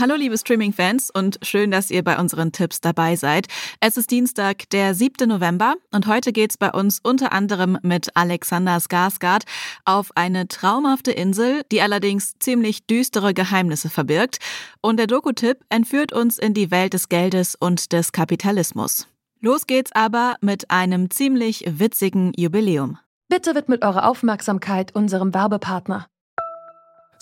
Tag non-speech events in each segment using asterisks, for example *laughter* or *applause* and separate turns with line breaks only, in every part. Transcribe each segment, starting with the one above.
Hallo liebe Streaming-Fans und schön, dass ihr bei unseren Tipps dabei seid. Es ist Dienstag, der 7. November und heute geht's bei uns unter anderem mit Alexander Skarsgård auf eine traumhafte Insel, die allerdings ziemlich düstere Geheimnisse verbirgt. Und der Doku-Tipp entführt uns in die Welt des Geldes und des Kapitalismus. Los geht's aber mit einem ziemlich witzigen Jubiläum.
Bitte widmet eure Aufmerksamkeit unserem Werbepartner.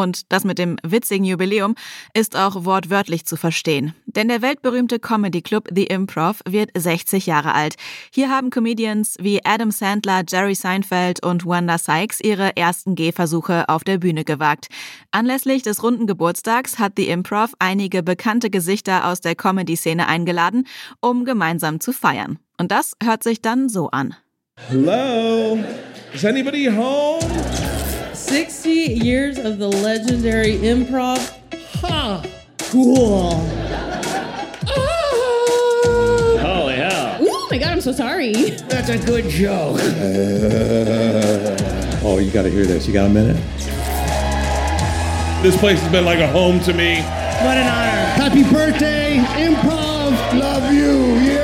Und das mit dem witzigen Jubiläum ist auch wortwörtlich zu verstehen. Denn der weltberühmte Comedy Club The Improv wird 60 Jahre alt. Hier haben Comedians wie Adam Sandler, Jerry Seinfeld und Wanda Sykes ihre ersten Gehversuche auf der Bühne gewagt. Anlässlich des runden Geburtstags hat The Improv einige bekannte Gesichter aus der Comedy-Szene eingeladen, um gemeinsam zu feiern. Und das hört sich dann so an.
Hello? Is anybody home?
60 years of the legendary improv. Ha! Cool. Ah.
Holy hell.
Oh my god, I'm so sorry.
That's a good joke. *laughs*
Oh, you got to hear this. You got a minute?
This place has been like a home to me.
What an honor.
Happy birthday, improv. Love you. Yeah.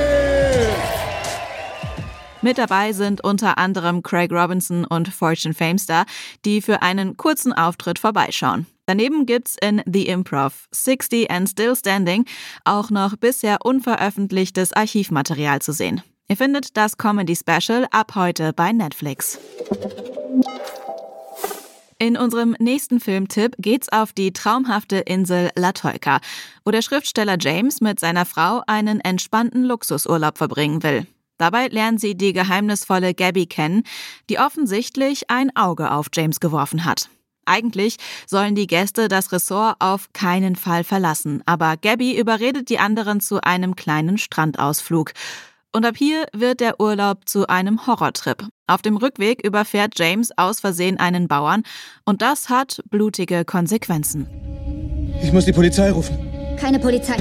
Mit dabei sind unter anderem Craig Robinson und Fortune Famestar, die für einen kurzen Auftritt vorbeischauen. Daneben gibt's in The Improv 60 and Still Standing auch noch bisher unveröffentlichtes Archivmaterial zu sehen. Ihr findet das Comedy Special ab heute bei Netflix. In unserem nächsten Filmtipp geht's auf die traumhafte Insel La Tolca, wo der Schriftsteller James mit seiner Frau einen entspannten Luxusurlaub verbringen will. Dabei lernen sie die geheimnisvolle Gabby kennen, die offensichtlich ein Auge auf James geworfen hat. Eigentlich sollen die Gäste das Ressort auf keinen Fall verlassen, aber Gabby überredet die anderen zu einem kleinen Strandausflug. Und ab hier wird der Urlaub zu einem Horrortrip. Auf dem Rückweg überfährt James aus Versehen einen Bauern und das hat blutige Konsequenzen.
Ich muss die Polizei rufen.
Keine Polizei.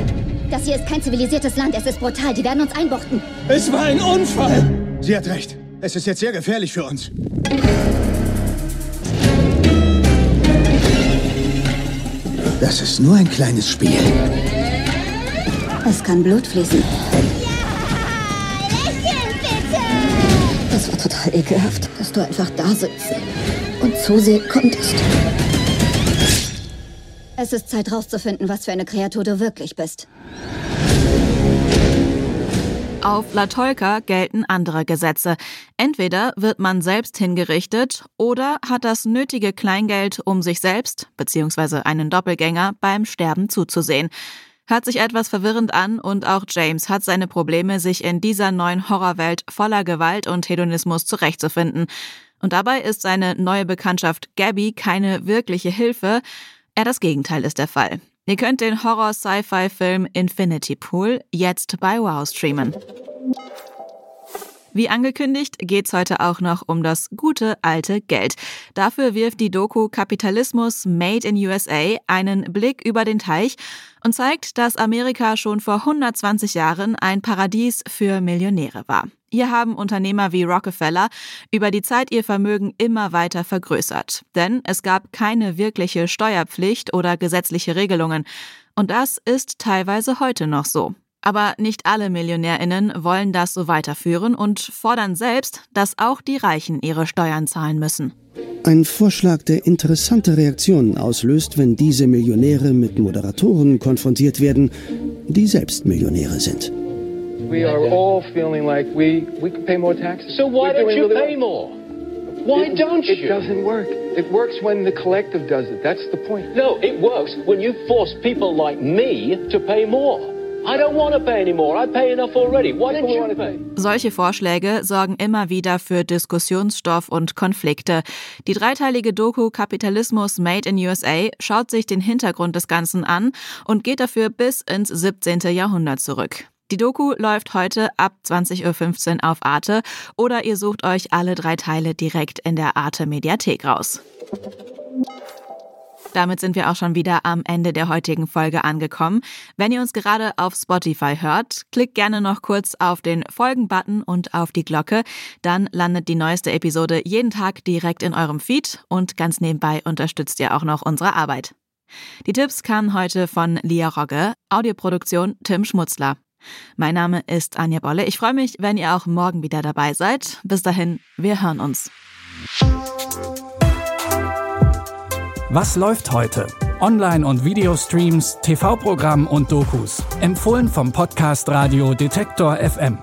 Das hier ist kein zivilisiertes Land. Es ist brutal. Die werden uns einbuchten.
Es war ein Unfall. Sie hat recht. Es ist jetzt sehr gefährlich für uns. Das ist nur ein kleines Spiel.
Es kann Blut fließen. Das war total ekelhaft, dass du einfach da sitzt und zusehen konntest. Es ist Zeit rauszufinden, was für eine Kreatur du wirklich bist.
Auf La Tolca gelten andere Gesetze. Entweder wird man selbst hingerichtet oder hat das nötige Kleingeld, um sich selbst bzw. einen Doppelgänger beim Sterben zuzusehen. Hört sich etwas verwirrend an und auch James hat seine Probleme, sich in dieser neuen Horrorwelt voller Gewalt und Hedonismus zurechtzufinden. Und dabei ist seine neue Bekanntschaft Gabby keine wirkliche Hilfe, eher das Gegenteil ist der Fall. Ihr könnt den Horror-Sci-Fi-Film Infinity Pool jetzt bei Wow streamen. Wie angekündigt geht's heute auch noch um das gute alte Geld. Dafür wirft die Doku Kapitalismus Made in USA einen Blick über den Teich und zeigt, dass Amerika schon vor 120 Jahren ein Paradies für Millionäre war. Hier haben Unternehmer wie Rockefeller über die Zeit ihr Vermögen immer weiter vergrößert. Denn es gab keine wirkliche Steuerpflicht oder gesetzliche Regelungen. Und das ist teilweise heute noch so. Aber nicht alle Millionärinnen wollen das so weiterführen und fordern selbst, dass auch die Reichen ihre Steuern zahlen müssen.
Ein Vorschlag, der interessante Reaktionen auslöst, wenn diese Millionäre mit Moderatoren konfrontiert werden, die selbst Millionäre sind.
We are all feeling like we, we can pay more taxes.
So why don't you
really
pay
well.
more? Why
It-
don't
It
you?
doesn't work. It works when the collective does it. That's the point.
No, it works when you force people like me to pay more.
I don't want to pay anymore. I pay enough already. Why don't you pay?
Solche Vorschläge sorgen immer wieder für Diskussionsstoff und Konflikte. Die dreiteilige Doku Kapitalismus Made in USA schaut sich den Hintergrund des Ganzen an und geht dafür bis ins 17. Jahrhundert zurück. Die Doku läuft heute ab 20.15 Uhr auf Arte oder ihr sucht euch alle drei Teile direkt in der Arte Mediathek raus. Damit sind wir auch schon wieder am Ende der heutigen Folge angekommen. Wenn ihr uns gerade auf Spotify hört, klickt gerne noch kurz auf den Folgen-Button und auf die Glocke. Dann landet die neueste Episode jeden Tag direkt in eurem Feed und ganz nebenbei unterstützt ihr auch noch unsere Arbeit. Die Tipps kamen heute von Lia Rogge, Audioproduktion Tim Schmutzler. Mein Name ist Anja Bolle. Ich freue mich, wenn ihr auch morgen wieder dabei seid. Bis dahin, wir hören uns.
Was läuft heute? Online- und Videostreams, TV-Programm und Dokus. Empfohlen vom Podcast Radio Detektor FM.